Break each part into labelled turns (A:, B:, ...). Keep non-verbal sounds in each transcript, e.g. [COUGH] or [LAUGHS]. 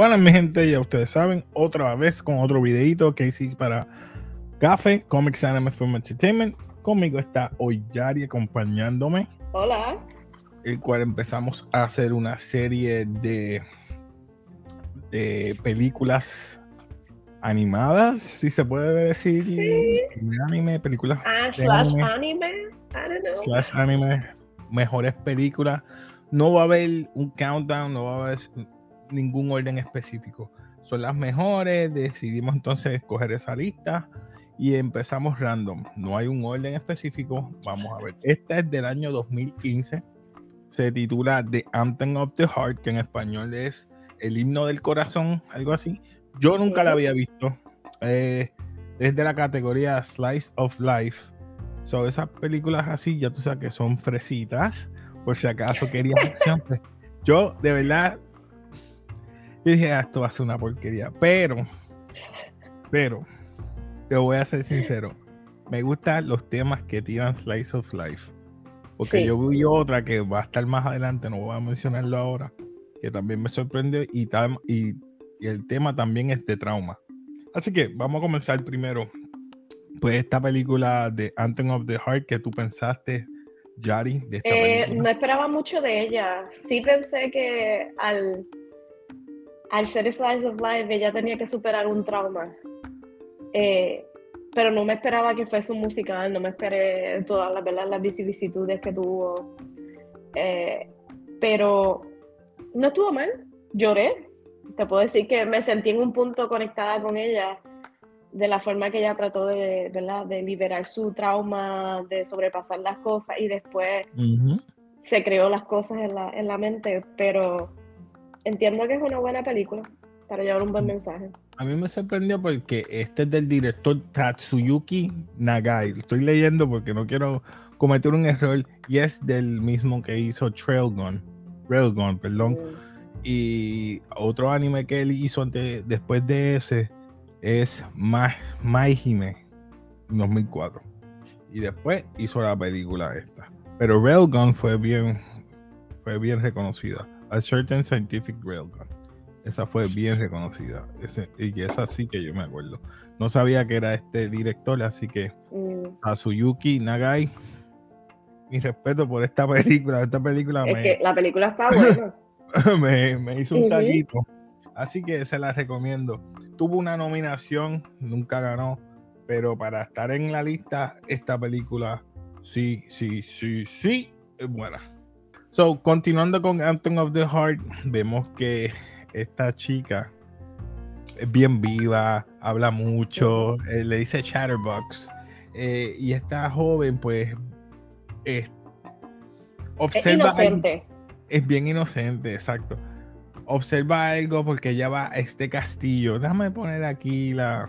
A: Bueno, mi gente, ya ustedes saben, otra vez con otro videito que hice para Café, Comics Anime Film Entertainment. Conmigo está hoy Yari acompañándome.
B: Hola.
A: El cual empezamos a hacer una serie de, de películas animadas, si se puede decir.
B: Sí.
A: Anime, películas.
B: Ah, slash anime. I don't know.
A: Slash anime, mejores películas. No va a haber un countdown, no va a haber ningún orden específico. Son las mejores, decidimos entonces escoger esa lista y empezamos random. No hay un orden específico. Vamos a ver. Esta es del año 2015. Se titula The Anthem of the Heart, que en español es el himno del corazón, algo así. Yo nunca la había visto. Eh, es de la categoría Slice of Life. Son esas películas así, ya tú sabes que son fresitas. Por si acaso querías acción. [LAUGHS] Pues, yo, de verdad, yo dije, ah, esto va a ser una porquería. Pero, pero, te voy a ser sincero. Me gustan los temas que tiran Slice of Life. Porque yo vi otra que va a estar más adelante, no voy a mencionarlo ahora, que también me sorprendió y, y, y el tema también es de trauma. Así que vamos a comenzar primero. Pues esta película de Anthem of the Heart que tú pensaste, Yari, de esta
B: eh, No esperaba mucho de ella. Sí pensé que al al ser Slice of Life, ella tenía que superar un trauma. Eh, pero no me esperaba que fuese un musical, no me esperé todas las, ¿verdad? las vicisitudes que tuvo. Eh, pero no estuvo mal, lloré. Te puedo decir que me sentí en un punto conectada con ella de la forma que ella trató de, ¿verdad? de liberar su trauma, de sobrepasar las cosas y después se creó las cosas en la, en la mente, pero entiendo que es una buena película para llevar un buen mensaje.
A: A mí me sorprendió porque este es del director Tatsuyuki Nagai. Lo estoy leyendo porque no quiero cometer un error y es del mismo que hizo Trailgun, Railgun, perdón. Mm. Y otro anime que él hizo antes, después de ese es Maihime 2004. Y después hizo la película esta. Pero Railgun fue bien, fue bien reconocida. A Certain Scientific Railgun. Esa fue bien reconocida. y esa sí que yo me acuerdo. No sabía que era este director, así que mm. a Suyuki Nagai, mi respeto por esta [LAUGHS] película. Esta película
B: es que la película está buena. [LAUGHS]
A: me, hizo un taquito. Así que se la recomiendo. Tuvo una nominación, nunca ganó, pero para estar en la lista, esta película sí, sí, sí, sí es buena. So, continuando con Anthem of the Heart, vemos que esta chica es bien viva, habla mucho, eh, le dice chatterbox. Eh, y esta joven, pues, es, observa.
B: Es inocente.
A: es bien inocente, exacto. Observa algo porque ella va a este castillo. Déjame poner aquí la,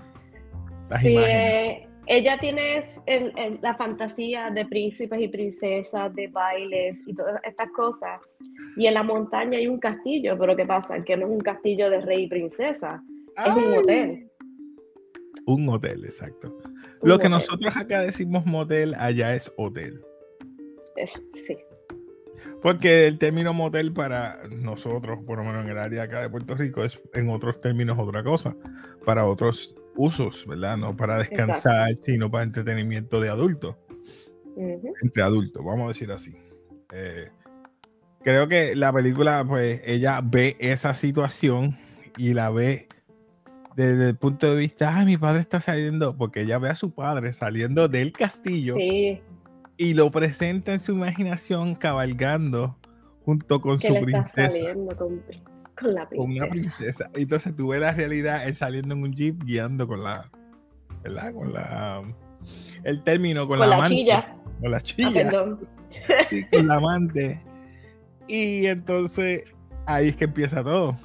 B: las imágenes ella tiene la fantasía de príncipes y princesas, de bailes y todas estas cosas. Y en la montaña hay un castillo, pero ¿qué pasa? Que no es un castillo de rey y princesa, es un hotel.
A: Un hotel, exacto. Lo que nosotros acá decimos motel, allá es hotel.
B: sí.
A: Porque el término motel para nosotros, por lo menos en el área acá de Puerto Rico, es en otros términos otra cosa. Para otros usos, ¿verdad? No para descansar, sino para entretenimiento de adultos. Entre adultos, vamos a decir así. Eh, creo que la película, pues, ella ve esa situación y la ve desde el punto de vista, ay, mi padre está saliendo, porque ella ve a su padre saliendo del castillo y lo presenta en su imaginación cabalgando junto con su princesa
B: con la princesa.
A: Con una princesa. Entonces tú ves la realidad, él saliendo en un jeep guiando con la. ¿Verdad? Con la. El término, con,
B: con
A: la,
B: chilla.
A: Con la chilla. Ah, [LAUGHS] sí, con la amante. Y entonces ahí es que empieza todo.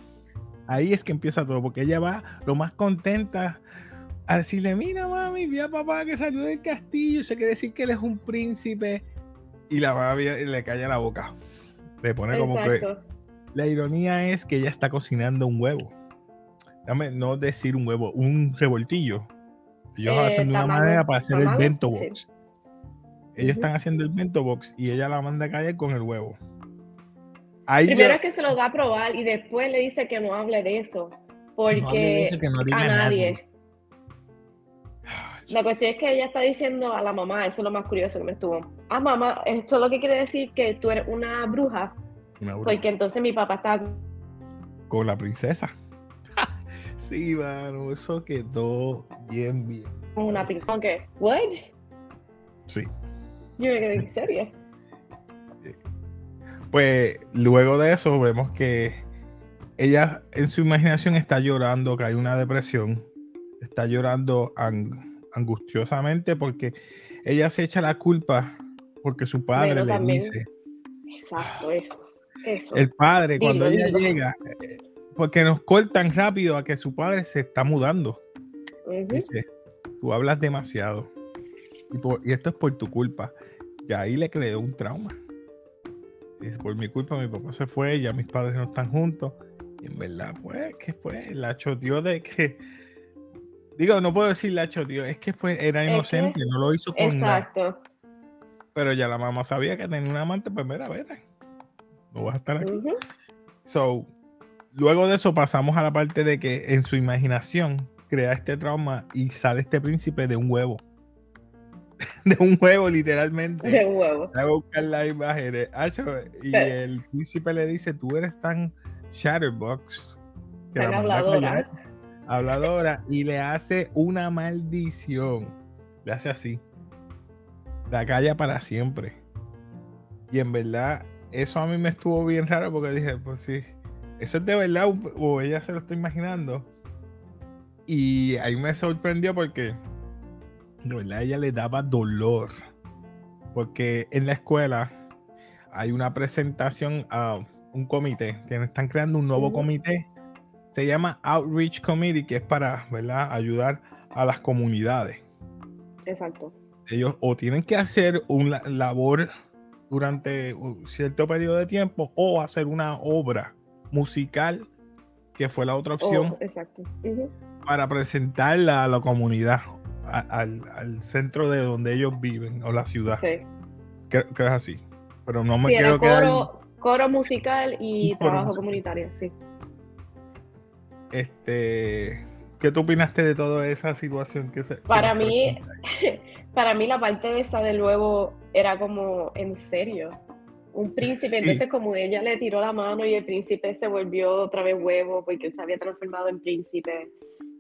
A: Ahí es que empieza todo, porque ella va lo más contenta a decirle, mira mami, vi a papá que salió del castillo, se quiere decir que él es un príncipe. Y la mami le calla la boca. Le pone como que la ironía es que ella está cocinando un huevo. Dame no decir un huevo, un revoltillo. Ellos eh, hacen de una manera para hacer el bento box. Ellos están haciendo el bento box y ella la manda a caer con el huevo.
B: Primero es que se lo da a probar y después le dice que no hable de eso. Porque a nadie. La cuestión es que ella está diciendo a la mamá, eso es lo más curioso que me estuvo. Ah, mamá, esto es lo que quiere decir que tú eres una bruja. Porque entonces mi papá está
A: con la princesa. [LAUGHS] sí, mano, eso quedó bien, bien.
B: Una princesa. ¿Qué? ¿What?
A: Sí.
B: Yo me quedé en serio. [LAUGHS]
A: Pues luego de eso vemos que ella en su imaginación está llorando, que hay una depresión, está llorando angustiosamente porque ella se echa la culpa porque su padre le dice.
B: Exacto, eso. Eso.
A: El padre, cuando ella llega, porque nos cortan rápido a que su padre se está mudando. Dice, tú hablas demasiado. Y, esto es por tu culpa. Y ahí le creó un trauma. Dice, por mi culpa mi papá se fue, ya mis padres no están juntos. Y en verdad, pues, que pues, la choteó de que. Digo, no puedo decir la choteó, es que pues era inocente, no lo hizo con
B: Exacto.
A: Pero ya la mamá sabía que tenía un amante, pues mira, vete. No vas a estar aquí. So, luego de eso pasamos a la parte de que en su imaginación crea este trauma y sale este príncipe de un huevo. [LAUGHS] de un huevo, literalmente.
B: De un huevo.
A: Voy a buscar la imagen de y el príncipe le dice: Tú eres tan Shatterbox
B: que la habladora.
A: habladora y le hace una maldición. Le hace así. La calla para siempre. Y en verdad, eso a mí me estuvo bien raro porque dije: Pues sí, eso es de verdad o ella se lo está imaginando. Y ahí me sorprendió porque de verdad ella le daba dolor. Porque en la escuela hay una presentación a un comité. Están creando un nuevo comité. Se llama Outreach Committee, que es para ¿verdad? ayudar a las comunidades.
B: Exacto.
A: Ellos o tienen que hacer una labor durante un cierto periodo de tiempo o hacer una obra musical, que fue la otra opción.
B: Oh, exacto.
A: Para presentarla a la comunidad al, centro de donde ellos viven o la ciudad. Sí. Que, es así. Pero no me quiero
B: coro, coro musical y [LAUGHS] trabajo comunitario, sí.
A: Este, ¿qué tú opinaste de toda esa situación que se
B: Para mí [LAUGHS] para mí la parte de esa de nuevo era como en serio. Un príncipe, entonces como ella le tiró la mano y el príncipe se volvió otra vez huevo porque se había transformado en príncipe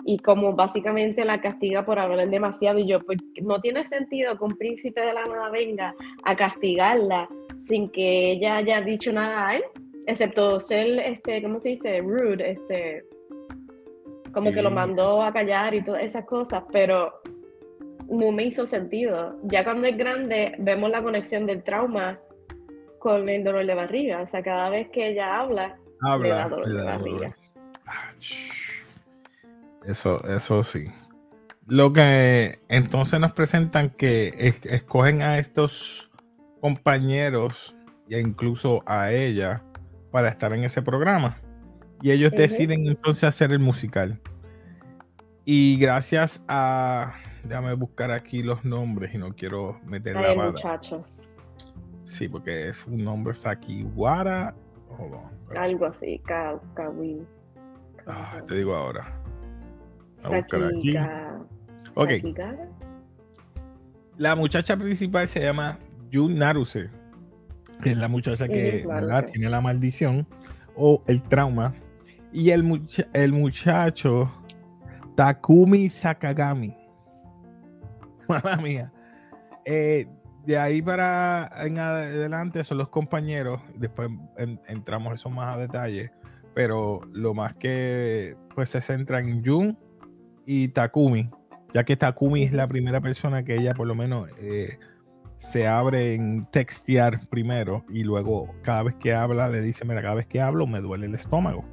B: y como básicamente la castiga por hablar demasiado y yo, pues no tiene sentido que un príncipe de la nada venga a castigarla sin que ella haya dicho nada a él, excepto ser, este, ¿cómo se dice? Rude, este, como que lo mandó a callar y todas esas cosas, pero no me hizo sentido. Ya cuando es grande vemos la conexión del trauma con el dolor de barriga, o sea, cada vez que ella habla,
A: habla
B: le da dolor de barriga.
A: Eso, eso sí. Lo que entonces nos presentan que escogen a estos compañeros e incluso a ella para estar en ese programa. Y ellos deciden entonces hacer el musical. Y gracias a. Déjame buscar aquí los nombres y no quiero meter la
B: bala. muchacho.
A: Sí, porque es un nombre Sakiwara.
B: Algo así, Kawi.
A: Ah, te digo ahora. Ok. La muchacha principal se llama Jun Naruse, que es la muchacha que tiene la maldición o el trauma. Y el, el muchacho Takumi Sakagami. [LAUGHS] Mala mía. Eh, de ahí para en adelante son los compañeros. Después entramos eso más a detalle. Pero lo más que pues se centra en Jun y Takumi, ya que Takumi es la primera persona que ella por lo menos eh, se abre en textear primero y luego cada vez que habla le dice, mira, cada vez que hablo me duele el estómago.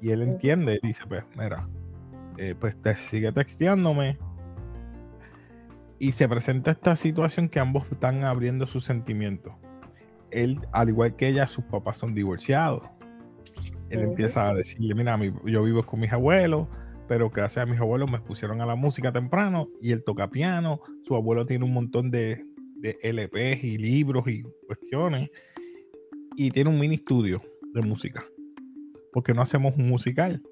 A: Y él entiende, dice, pues, mira, eh, pues te sigue texteándome. Y se presenta esta situación que ambos están abriendo sus sentimientos. Él, al igual que ella, sus papás son divorciados. Él empieza a decirle, mira, yo vivo con mis abuelos, pero gracias a mis abuelos me pusieron a la música temprano y él toca piano, su abuelo tiene un montón de, de LPs y libros y cuestiones y tiene un mini estudio de música. Porque no hacemos un musical.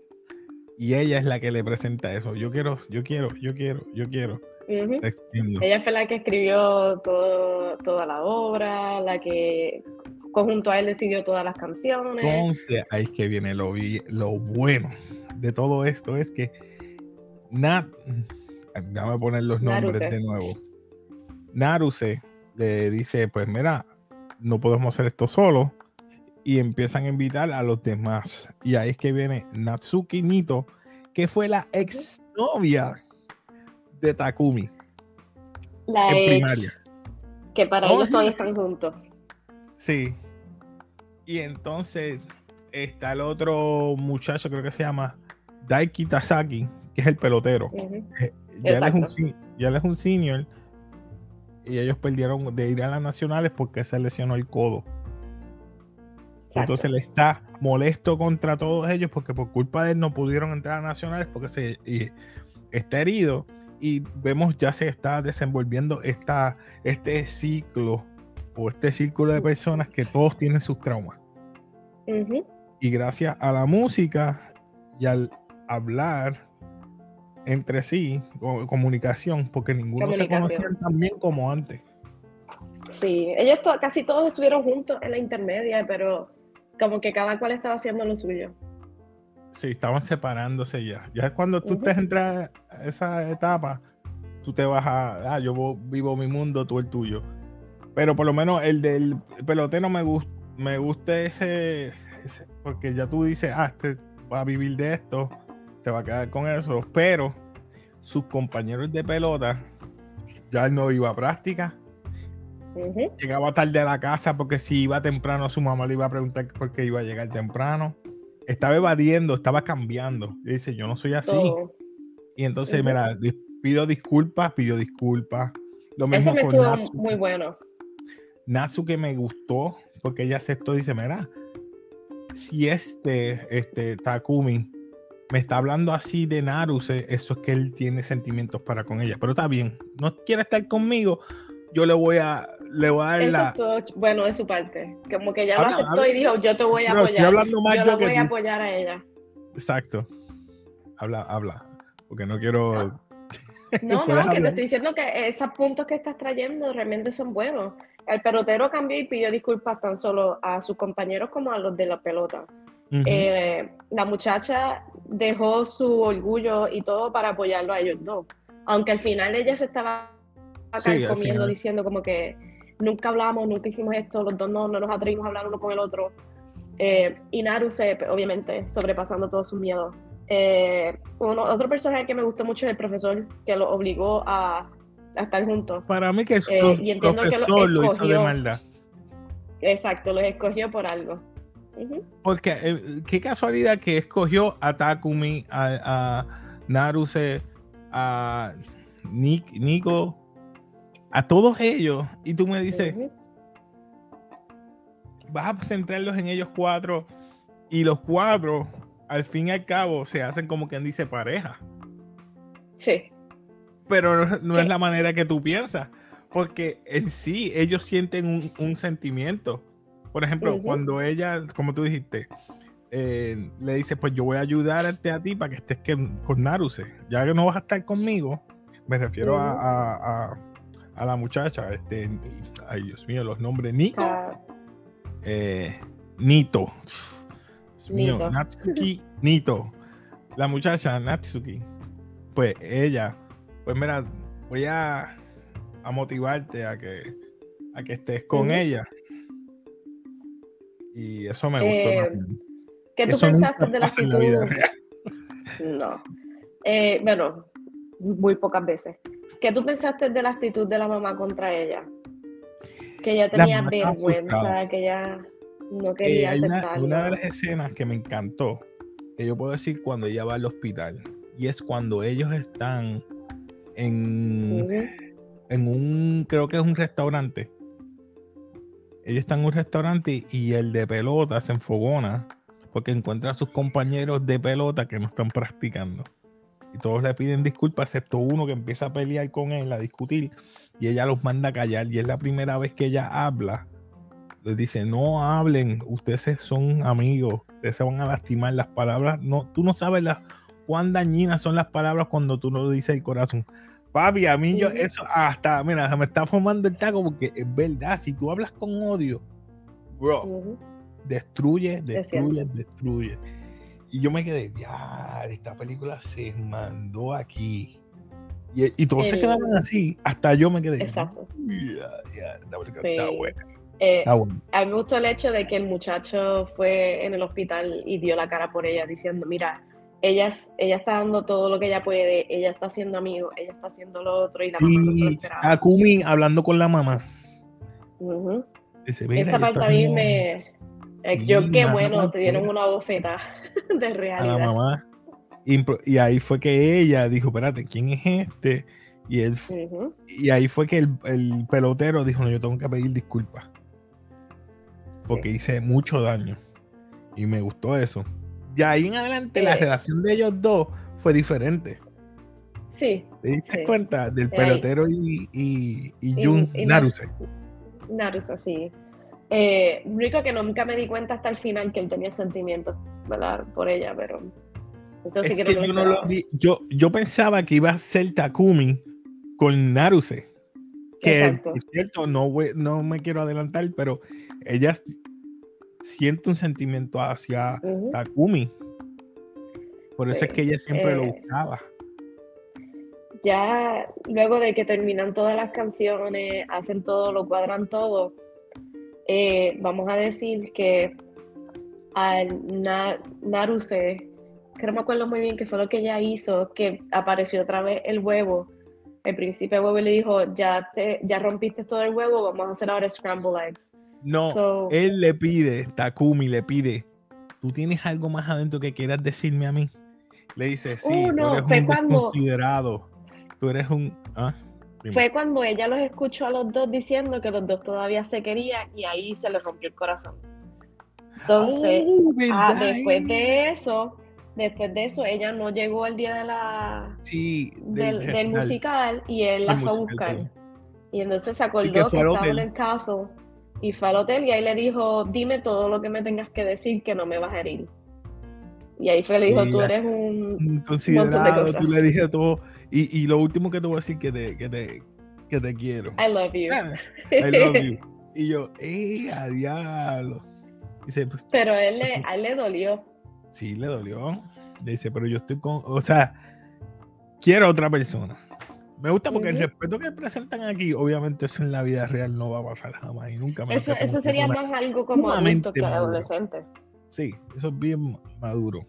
A: Y ella es la que le presenta eso. Yo quiero, yo quiero, yo quiero, yo quiero.
B: Ella fue la que escribió todo, toda la obra, la que conjunto a él decidió todas las canciones.
A: Entonces, ahí es que viene lo, lo bueno de todo esto, es que Nat, déjame poner los nombres de nuevo. Naruse le dice, pues mira, no podemos hacer esto solo. Y empiezan a invitar a los demás. Y ahí es que viene Natsuki Nito, que fue la ex novia de Takumi.
B: La en primaria. Que para ellos todavía están juntos.
A: Sí. Y entonces está el otro muchacho, creo que se llama Daiki Tasaki, que es el pelotero. Eh, ya, él es un, ya, él es un, senior y ellos perdieron de ir a las nacionales porque se lesionó el codo. Entonces él está molesto contra todos ellos porque por culpa de él no pudieron entrar a nacionales porque se está herido y vemos ya se está desenvolviendo esta, este ciclo o este círculo de personas que todos tienen sus traumas. Y gracias a la música y al hablar entre sí, comunicación, porque ninguno se conocía tan bien como antes.
B: Sí, ellos casi todos estuvieron juntos en la intermedia, pero como que cada cual estaba haciendo lo suyo.
A: Sí, estaban separándose ya. Ya es cuando tú te entras a esa etapa, tú te vas a, ah, yo vivo mi mundo, tú el tuyo. Pero por lo menos el del pelotero me gusta, me gusta ese, porque ya tú dices, ah, este va a vivir de esto, se va a quedar con eso, pero sus compañeros de pelota, ya no iba a práctica, llegaba tarde a la casa porque si iba temprano su mamá le iba a preguntar por qué iba a llegar temprano, estaba evadiendo, estaba cambiando, y dice, yo no soy así. Y entonces, mira, pido disculpas, pido disculpas.
B: Lo mismo Eso me estuvo muy bueno.
A: Natsuke me gustó porque ella aceptó, dice, mira, si este, este Takumi me está hablando así de Naruse, eso es que él tiene sentimientos para con ella. Pero está bien, no quiere estar conmigo, yo le voy a, le voy a dar
B: eso la... bueno de su parte. Como que ya lo aceptó y dijo, yo te voy a apoyar. Hablando más yo, yo voy a apoyar a ella.
A: Exacto. Habla, habla. Porque no quiero...
B: No, [LAUGHS] no, que te estoy diciendo que esos puntos que estás trayendo realmente son buenos. El pelotero cambió y pidió disculpas tan solo a sus compañeros como a los de la pelota. Eh, la muchacha dejó su orgullo y todo para apoyarlo a ellos dos. Aunque al final ella se estaba comiendo diciendo como que nunca hablamos, nunca hicimos esto, los dos no, nos atrevimos a hablar uno con el otro. Eh, y Naru se, obviamente, sobrepasando todos sus miedos. Eh, otro personaje que me gustó mucho es el profesor, que lo obligó a, estar juntos.
A: Para mí que es eh, y profesor lo, hizo de maldad.
B: Exacto, los escogió por algo.
A: Porque eh, qué casualidad que escogió a Takumi, a, a Naruse, a Nico, a todos ellos, y tú me dices, vas a centrarlos en ellos cuatro, y los cuatro al fin y al cabo se hacen como quien dice pareja.
B: Sí.
A: Pero no, es la manera que tú piensas, porque en sí ellos sienten un, sentimiento. Por ejemplo, cuando ella, como tú dijiste, eh, le dice, pues yo voy a ayudarte a ti para que estés con Naruse. Ya que no vas a estar conmigo, me refiero a, la muchacha, este, ay Dios mío, los nombres, Nico, eh, Nito mío, Natsuki Nito, la muchacha Natsuki, pues ella, pues mira, voy a, a motivarte a que, a que estés con ella. Y eso me gustó.
B: Eh, ¿Qué tú pensaste de la actitud? [LAUGHS] no. Eh, bueno, muy pocas veces. ¿Qué tú pensaste de la actitud de la mamá contra ella? Que ella tenía vergüenza, que ella no quería eh,
A: una, de las escenas que me encantó, que yo puedo decir cuando ella va al hospital, y es cuando ellos están en, en un, creo que es un restaurante. Ellos están en un restaurante y el de pelota se enfogona porque encuentra a sus compañeros de pelota que no están practicando. Y todos le piden disculpas, excepto uno que empieza a pelear con él, a discutir, y ella los manda a callar. Y es la primera vez que ella habla les dice, no hablen, ustedes son amigos, ustedes se van a lastimar las palabras, no, tú no sabes las, cuán dañinas son las palabras cuando tú no dices el corazón. Papi, a mí yo eso hasta, mira, se me está formando el taco porque es verdad, si tú hablas con odio, bro, destruye, destruye, destruye. Y yo me quedé, ya, esta película se mandó aquí. Y, todos se quedaron así, hasta yo me quedé.
B: Exacto.
A: Ya, ya, esta película está buena.
B: Eh, A mí me gustó el hecho de que el muchacho fue en el hospital y dio la cara por ella diciendo, mira, ella, ella está dando todo lo que ella puede, ella está haciendo amigos, ella está haciendo lo otro y la mamá no se lo esperaba.
A: Akumi hablando con la mamá.
B: Esa parte a mí me... Yo qué bueno, te dieron una bofeta [LAUGHS] de realidad. A la mamá.
A: Y, ahí fue que ella dijo, espérate, ¿quién es este? Y él y ahí fue que el, pelotero dijo, no, yo tengo que pedir disculpas. Porque hice mucho daño. Y me gustó eso. Y ahí en adelante la eh. relación de ellos dos fue diferente.
B: Sí.
A: ¿Te diste cuenta? Del pelotero y, y, y Jun Naruse.
B: Naruse, sí. Eh, rico que nunca me di cuenta hasta el final que él tenía sentimientos, ¿verdad? Por ella, pero eso sí que,
A: yo, no lo yo, yo pensaba que iba a ser Takumi con Naruse. Que, por cierto, no, no me quiero adelantar, pero ella siente un sentimiento hacia Takumi. Por eso es que ella siempre lo eh, buscaba.
B: Ya luego de que terminan todas las canciones, hacen todo, lo cuadran todo, eh, vamos a decir que al Naruse, que no me acuerdo muy bien qué fue lo que ella hizo, que apareció otra vez el huevo. El príncipe huevo le dijo, ya, te, ya rompiste todo el huevo, vamos a hacer ahora scramble eggs.
A: No, él le pide, Takumi le pide, ¿tú tienes algo más adentro que quieras decirme a mí? Le dice, sí,
B: uh, no,
A: tú eres un considerado. Tú eres un... ¿ah?
B: Fue cuando ella los escuchó a los dos diciendo que los dos todavía se querían y ahí se le rompió el corazón. Entonces, oh, ah, después de eso, después de eso, ella no llegó al día de la del, musical y él la fue a buscar. Y entonces se acordó que, estaba en el caso y fue al hotel y ahí le dijo, dime todo lo que me tengas que decir que no me vas a herir. Y ahí fue, le dijo, tú eres un...
A: Considerado, tú le dije todo y, y, lo último que te voy a decir que te, que te, que te quiero.
B: I love you.
A: I [LAUGHS] love you. y yo, ¡eh, a diablo! Dice, pues,
B: pero él le, a él le dolió.
A: Sí, le dolió. Dice, pero yo estoy con, o sea, quiero a otra persona. Me gusta porque el respeto que presentan aquí, obviamente eso en la vida real no va a pasar jamás y nunca
B: Eso, eso sería más algo como adulto que adolescente.
A: Sí, eso es bien maduro.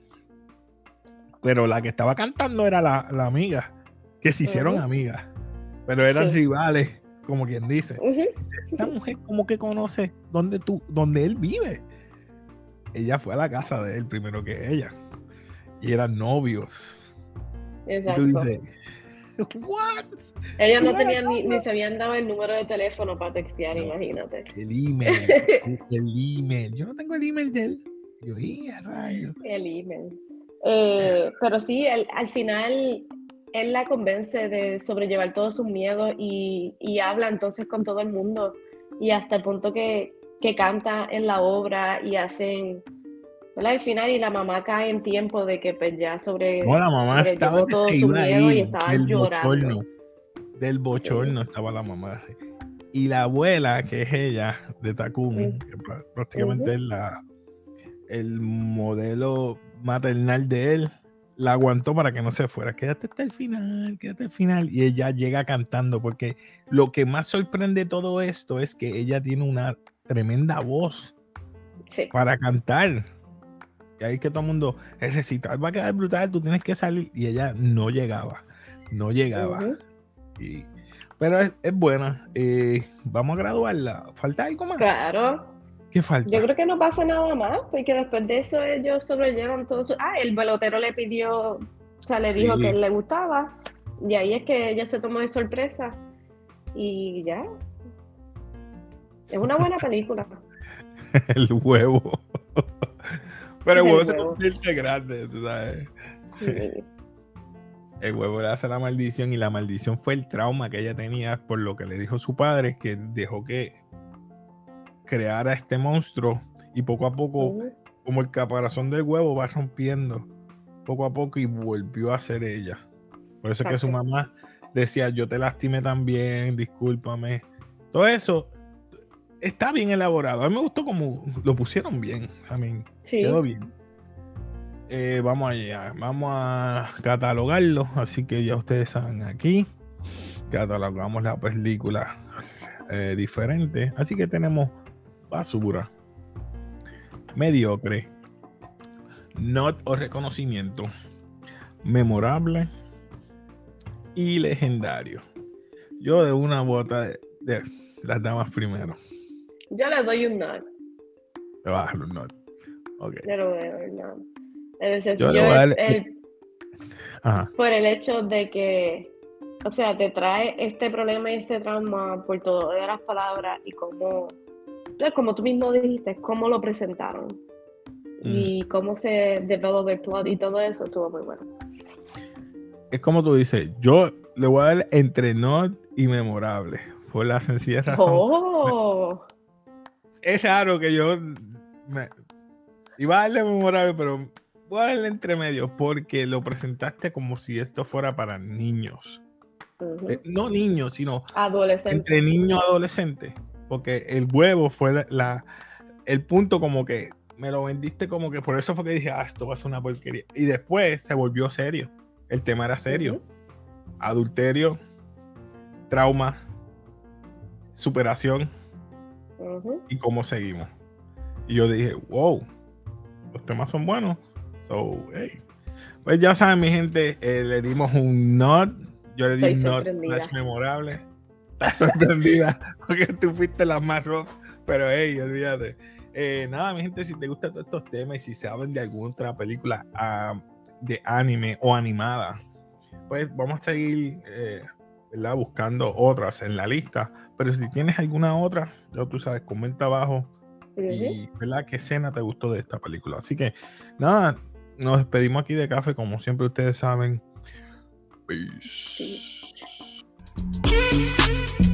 A: Pero la que estaba cantando era la, la amiga que se hicieron amigas, pero eran rivales, como quien dice. Esta mujer como que conoce dónde tú, dónde él vive. Ella fue a la casa de él primero que ella. Y eran novios.
B: Exacto. Y tú dices, [LAUGHS]
A: ¿what?
B: Ellos no tenían ni, ni, se habían dado el número de teléfono para textear, imagínate.
A: El email, [LAUGHS] el email. Yo no tengo el email de él. Yo, rayo!
B: El email. Eh, pero sí, al final él la convence de sobrellevar todos sus miedos y, habla entonces con todo el mundo. Y hasta el punto que, canta en la obra y hacen al final y la mamá cae en tiempo de que pues ya sobre
A: no, la mamá estaba todo su miedo y estaba del llorando. Bochorno, del bochorno estaba la mamá. Y la abuela que es ella de Takumi que prácticamente es la el modelo maternal de él la aguantó para que no se fuera. Quédate hasta el final, quédate al final. Y ella llega cantando, porque lo que más sorprende todo esto es que ella tiene una tremenda voz para cantar. Y ahí que todo el mundo, el recital va a quedar brutal, tú tienes que salir. Y ella no llegaba, no llegaba. y, pero es, buena. Eh, vamos a graduarla. ¿Falta algo más?
B: Claro.
A: ¿Qué falta?
B: Yo creo que no pasa nada más, porque después de eso ellos sobrellevan todo su... Ah, el pelotero le pidió, o sea, le dijo que él le gustaba, y ahí es que ella se tomó de sorpresa, y ya. Es una buena [LAUGHS] película.
A: el huevo. Pero el huevo, se convierte grande, tú sabes. El huevo le hace la maldición y la maldición fue el trauma que ella tenía por lo que le dijo su padre, que dejó que creara este monstruo y poco a poco, como el caparazón del huevo va rompiendo, poco a poco y volvió a ser ella. Por eso es que su mamá decía, yo te lastimé también, discúlpame. Todo eso está bien elaborado. A mí me gustó como lo pusieron bien. A mí quedó bien. Eh, vamos allá, vamos a catalogarlo. Así que ya ustedes saben aquí. Catalogamos la película eh, diferente. Así que tenemos basura, mediocre, not o reconocimiento, memorable y legendario. Yo de una bota de, las damas primero.
B: Yo le doy un not.
A: Le vas a dar un not.
B: Okay. Yo le voy a dar un not. El yo el, por el hecho de que, o sea, te trae este problema y este trauma por todo de las palabras y cómo, como tú mismo dijiste, cómo lo presentaron y mm. cómo se developó el plot y todo eso estuvo muy bueno
A: es como tú dices, yo le voy a dar entre not y memorable. Por la sencilla razón. Oh. Es raro que yo me, iba a darle memorable, pero voy a darle entre medio porque lo presentaste como si esto fuera para niños. Eh, no niños, sino
B: adolescentes.
A: Entre niños y adolescentes. Porque el huevo fue la, el punto como que me lo vendiste como que por eso fue que dije, ah, esto va a ser una porquería. Y después se volvió serio. El tema era serio. Adulterio, trauma, superación y cómo seguimos. Y yo dije, wow, los temas son buenos. So, hey. Pues ya saben, mi gente, eh, le dimos un not. Yo le di un not más memorable. Estás [LAUGHS] sorprendida porque tú fuiste la más rough. Pero hey, olvídate. Eh, nada, mi gente, si te gustan todos estos temas y si saben de alguna otra película, uh, de anime o animada, pues vamos a seguir eh, buscando otras en la lista. Pero si tienes alguna otra, ya tú sabes, comenta abajo. Y ¿verdad? qué escena te gustó de esta película. Así que nada, nos despedimos aquí de café, como siempre ustedes saben. Peace. Peace.